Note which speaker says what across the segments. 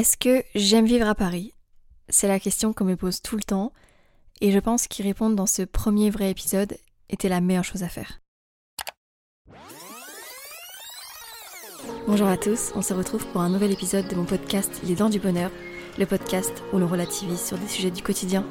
Speaker 1: Est-ce que j'aime vivre à Paris? C'est la question qu'on me pose tout le temps, et je pense qu'y répondre dans ce premier vrai épisode était la meilleure chose à faire. Bonjour à tous, on se retrouve pour un nouvel épisode de mon podcast Les Dents du Bonheur, le podcast où l'on relativise sur des sujets du quotidien.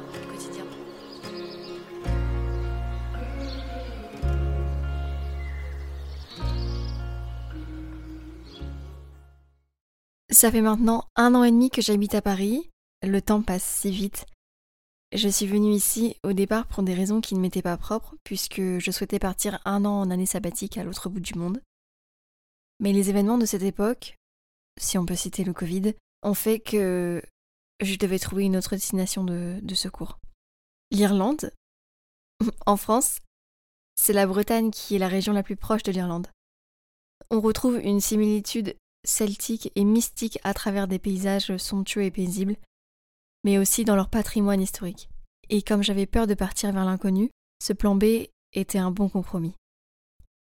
Speaker 1: Ça fait maintenant un an et demi que j'habite à Paris. Le temps passe si vite. Je suis venue ici au départ pour des raisons qui ne m'étaient pas propres, puisque je souhaitais partir un an en année sabbatique à l'autre bout du monde. Mais les événements de cette époque, si on peut citer le Covid, ont fait que je devais trouver une autre destination de, de secours. L'Irlande, en France, c'est la Bretagne qui est la région la plus proche de l'Irlande. On retrouve une similitude celtique et mystique à travers des paysages somptueux et paisibles, mais aussi dans leur patrimoine historique. Et comme j'avais peur de partir vers l'inconnu, ce plan B était un bon compromis.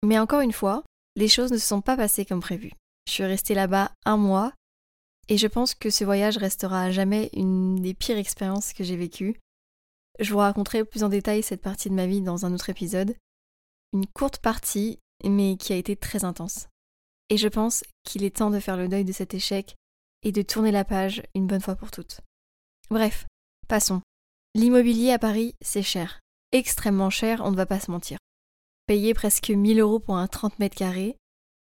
Speaker 1: Mais encore une fois, les choses ne se sont pas passées comme prévu. Je suis restée là-bas un mois, et je pense que ce voyage restera à jamais une des pires expériences que j'ai vécues. Je vous raconterai plus en détail cette partie de ma vie dans un autre épisode. Une courte partie, mais qui a été très intense. Et je pense qu'il est temps de faire le deuil de cet échec et de tourner la page une bonne fois pour toutes. Bref, passons. L'immobilier à Paris, c'est cher. Extrêmement cher, on ne va pas se mentir. Payer presque 1000 euros pour un 30 mètres carrés,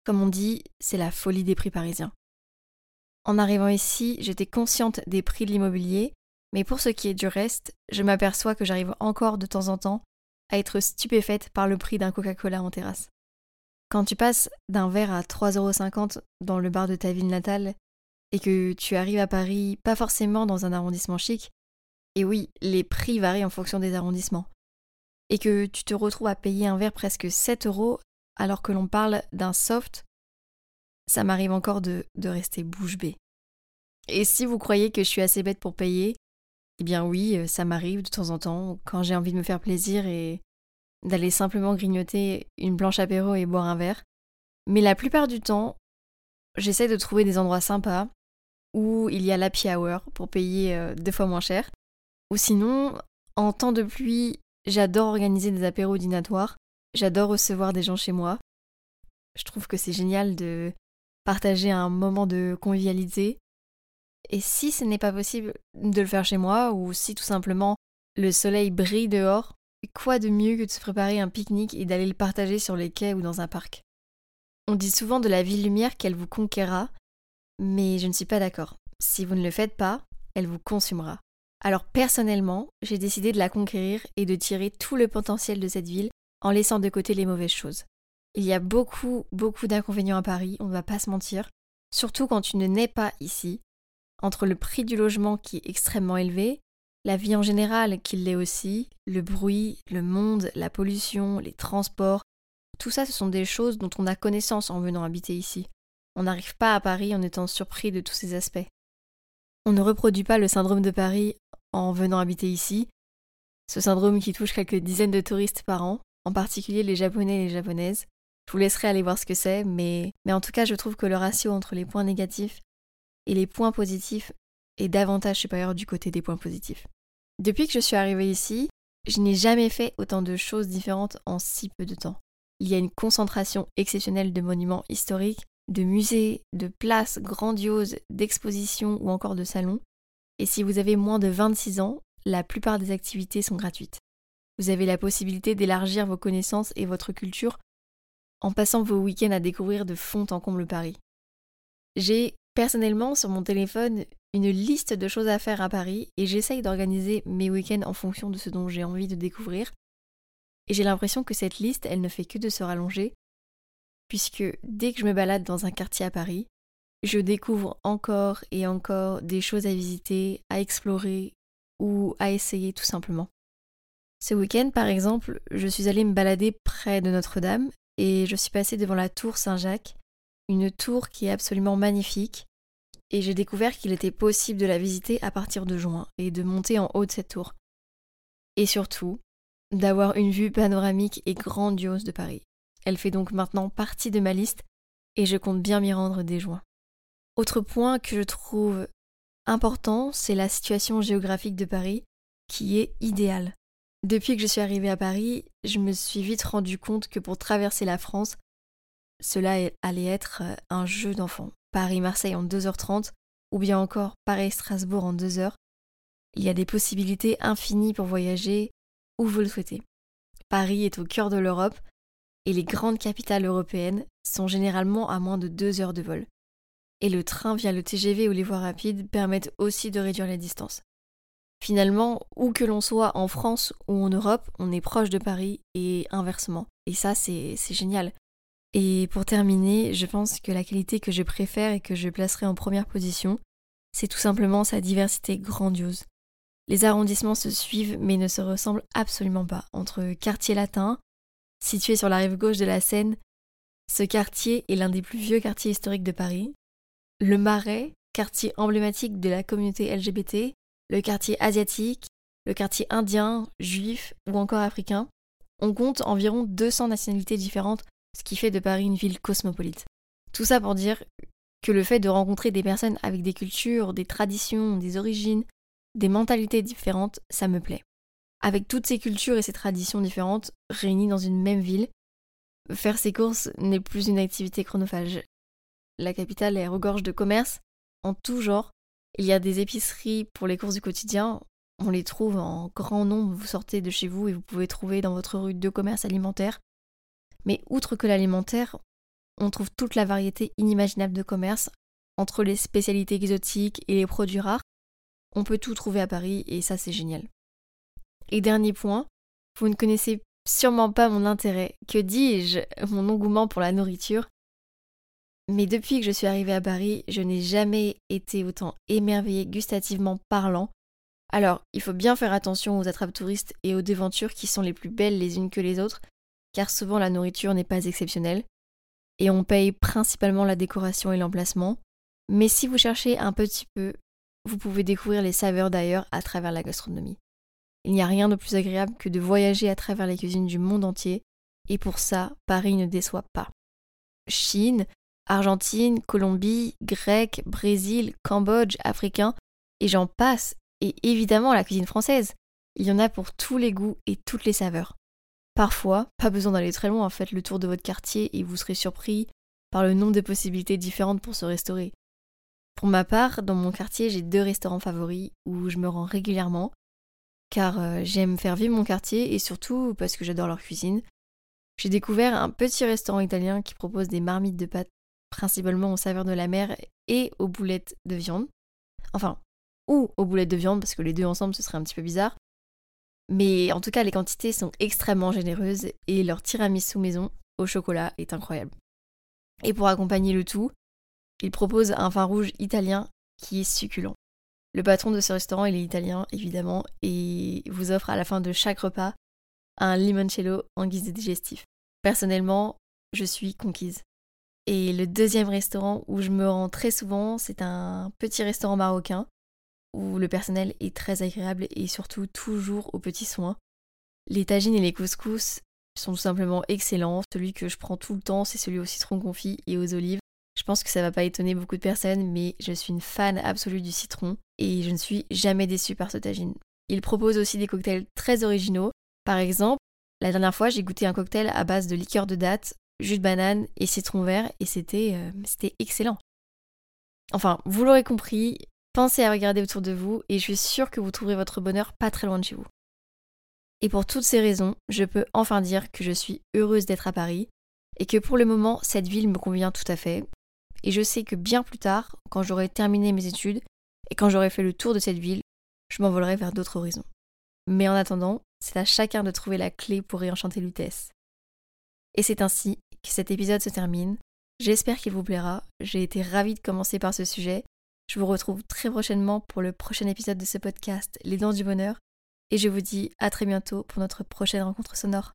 Speaker 1: comme on dit, c'est la folie des prix parisiens. En arrivant ici, j'étais consciente des prix de l'immobilier, mais pour ce qui est du reste, je m'aperçois que j'arrive encore de temps en temps à être stupéfaite par le prix d'un Coca-Cola en terrasse. Quand tu passes d'un verre à 3,50€ dans le bar de ta ville natale et que tu arrives à Paris, pas forcément dans un arrondissement chic, et oui, les prix varient en fonction des arrondissements, et que tu te retrouves à payer un verre presque 7 euros alors que l'on parle d'un soft, ça m'arrive encore de, de rester bouche bée. Et si vous croyez que je suis assez bête pour payer, eh bien oui, euh, ça m'arrive de temps en temps quand j'ai envie de me faire plaisir et d'aller simplement grignoter une blanche apéro et boire un verre. Mais la plupart du temps, j'essaie de trouver des endroits sympas où il y a l'happy hour pour payer euh, deux fois moins cher. Ou sinon, en temps de pluie, j'adore organiser des apéros dînatoires. J'adore recevoir des gens chez moi. Je trouve que c'est génial de partager un moment de convivialité. Et si ce n'est pas possible de le faire chez moi, ou si tout simplement le soleil brille dehors, Quoi de mieux que de se préparer un pique-nique et d'aller le partager sur les quais ou dans un parc? On dit souvent de la ville lumière qu'elle vous conquérera, mais je ne suis pas d'accord. Si vous ne le faites pas, elle vous consumera. Alors personnellement, j'ai décidé de la conquérir et de tirer tout le potentiel de cette ville en laissant de côté les mauvaises choses. Il y a beaucoup, beaucoup d'inconvénients à Paris, on ne va pas se mentir, surtout quand tu ne nais pas ici. Entre le prix du logement qui est extrêmement élevé, la vie en général qui l'est aussi, le bruit, le monde, la pollution, les transports, tout ça ce sont des choses dont on a connaissance en venant habiter ici. On n'arrive pas à Paris en étant surpris de tous ces aspects. On ne reproduit pas le syndrome de Paris en venant habiter ici, ce syndrome qui touche quelques dizaines de touristes par an, en particulier les Japonais et les Japonaises. Je vous laisserai aller voir ce que c'est, mais, mais en tout cas je trouve que le ratio entre les points négatifs et les points positifs est davantage supérieur du côté des points positifs. Depuis que je suis arrivée ici, je n'ai jamais fait autant de choses différentes en si peu de temps. Il y a une concentration exceptionnelle de monuments historiques, de musées, de places grandioses, d'expositions ou encore de salons. Et si vous avez moins de 26 ans, la plupart des activités sont gratuites. Vous avez la possibilité d'élargir vos connaissances et votre culture en passant vos week-ends à découvrir de fond en comble Paris. J'ai personnellement sur mon téléphone une liste de choses à faire à Paris et j'essaye d'organiser mes week-ends en fonction de ce dont j'ai envie de découvrir. Et j'ai l'impression que cette liste, elle ne fait que de se rallonger, puisque dès que je me balade dans un quartier à Paris, je découvre encore et encore des choses à visiter, à explorer ou à essayer tout simplement. Ce week-end, par exemple, je suis allée me balader près de Notre-Dame et je suis passée devant la tour Saint-Jacques, une tour qui est absolument magnifique, et j'ai découvert qu'il était possible de la visiter à partir de juin et de monter en haut de cette tour. Et surtout, d'avoir une vue panoramique et grandiose de Paris. Elle fait donc maintenant partie de ma liste et je compte bien m'y rendre dès juin. Autre point que je trouve important, c'est la situation géographique de Paris, qui est idéale. Depuis que je suis arrivée à Paris, je me suis vite rendu compte que pour traverser la France, cela allait être euh, un jeu d'enfant. Paris-Marseille en 2h30, ou bien encore Paris-Strasbourg en 2 heures. Il y a des possibilités infinies pour voyager où vous le souhaitez. Paris est au cœur de l'Europe et les grandes capitales européennes sont généralement à moins de 2 heures de vol. Et le train via le TGV ou les voies rapides permettent aussi de réduire les distances. Finalement, où que l'on soit en France ou en Europe, on est proche de Paris et inversement. Et ça, c'est génial. Et pour terminer, je pense que la qualité que je préfère et que je placerai en première position, c'est tout simplement sa diversité grandiose. Les arrondissements se suivent mais ne se ressemblent absolument pas. Entre quartier latin, situé sur la rive gauche de la Seine, ce quartier est l'un des plus vieux quartiers historiques de Paris. Le Marais, quartier emblématique de la communauté LGBT, le quartier asiatique, le quartier indien, juif ou encore africain. On compte environ 200 nationalités différentes, ce qui fait de Paris une ville cosmopolite. Tout ça pour dire que le fait de rencontrer des personnes avec des cultures, des traditions, des origines, des mentalités différentes, ça me plaît. Avec toutes ces cultures et ces traditions différentes réunies dans une même ville, faire ses courses n'est plus une activité chronophage. La capitale est regorge de commerces en tout genre. Il y a des épiceries pour les courses du quotidien. On les trouve en grand nombre. Vous sortez de chez vous et vous pouvez trouver dans votre rue deux commerces alimentaires. Mais outre que l'alimentaire, on trouve toute la variété inimaginable de commerces entre les spécialités exotiques et les produits rares. On peut tout trouver à Paris et ça c'est génial. Et dernier point, vous ne connaissez sûrement pas mon intérêt, que dis-je, mon engouement pour la nourriture. Mais depuis que je suis arrivée à Paris, je n'ai jamais été autant émerveillée gustativement parlant. Alors, il faut bien faire attention aux attrapes touristes et aux devantures qui sont les plus belles les unes que les autres, car souvent la nourriture n'est pas exceptionnelle, et on paye principalement la décoration et l'emplacement. Mais si vous cherchez un petit peu, vous pouvez découvrir les saveurs d'ailleurs à travers la gastronomie. Il n'y a rien de plus agréable que de voyager à travers les cuisines du monde entier, et pour ça, Paris ne déçoit pas. Chine, Argentine, Colombie, Grec, Brésil, Cambodge, Africain, et j'en passe, et évidemment la cuisine française. Il y en a pour tous les goûts et toutes les saveurs. Parfois, pas besoin d'aller très loin, faites le tour de votre quartier et vous serez surpris par le nombre de possibilités différentes pour se restaurer. Pour ma part, dans mon quartier, j'ai deux restaurants favoris où je me rends régulièrement, car euh, j'aime faire vivre mon quartier et surtout parce que j'adore leur cuisine. J'ai découvert un petit restaurant italien qui propose des marmites de pâtes principalement aux saveurs de la mer et aux boulettes de viande. Enfin, ou aux boulettes de viande parce que les deux ensemble ce serait un petit peu bizarre. Mais en tout cas, les quantités sont extrêmement généreuses et leur tiramisu maison au chocolat est incroyable. Et pour accompagner le tout, ils proposent un vin rouge italien qui est succulent. Le patron de ce restaurant, il est italien évidemment et vous offre à la fin de chaque repas un limoncello en guise de digestif. Personnellement, je suis conquise. Et le deuxième restaurant où je me rends très souvent, c'est un petit restaurant marocain où le personnel est très agréable et surtout toujours aux petits soins. Les tagines et les couscous sont tout simplement excellents. Celui que je prends tout le temps, c'est celui au citron confit et aux olives. Je pense que ça va pas étonner beaucoup de personnes, mais je suis une fan absolue du citron et je ne suis jamais déçue par ce tagine. Il propose aussi des cocktails très originaux. Par exemple, la dernière fois, j'ai goûté un cocktail à base de liqueur de date, jus de banane et citron vert et c'était euh, c'était excellent. Enfin, vous l'aurez compris, Pensez à regarder autour de vous et je suis sûre que vous trouverez votre bonheur pas très loin de chez vous. Et pour toutes ces raisons, je peux enfin dire que je suis heureuse d'être à Paris et que pour le moment, cette ville me convient tout à fait. Et je sais que bien plus tard, quand j'aurai terminé mes études et quand j'aurai fait le tour de cette ville, je m'envolerai vers d'autres horizons. Mais en attendant, c'est à chacun de trouver la clé pour réenchanter l'UTS. Et c'est ainsi que cet épisode se termine. J'espère qu'il vous plaira. J'ai été ravie de commencer par ce sujet je vous retrouve très prochainement pour le prochain épisode de ce podcast, Les Dents du Bonheur, et je vous dis à très bientôt pour notre prochaine rencontre sonore.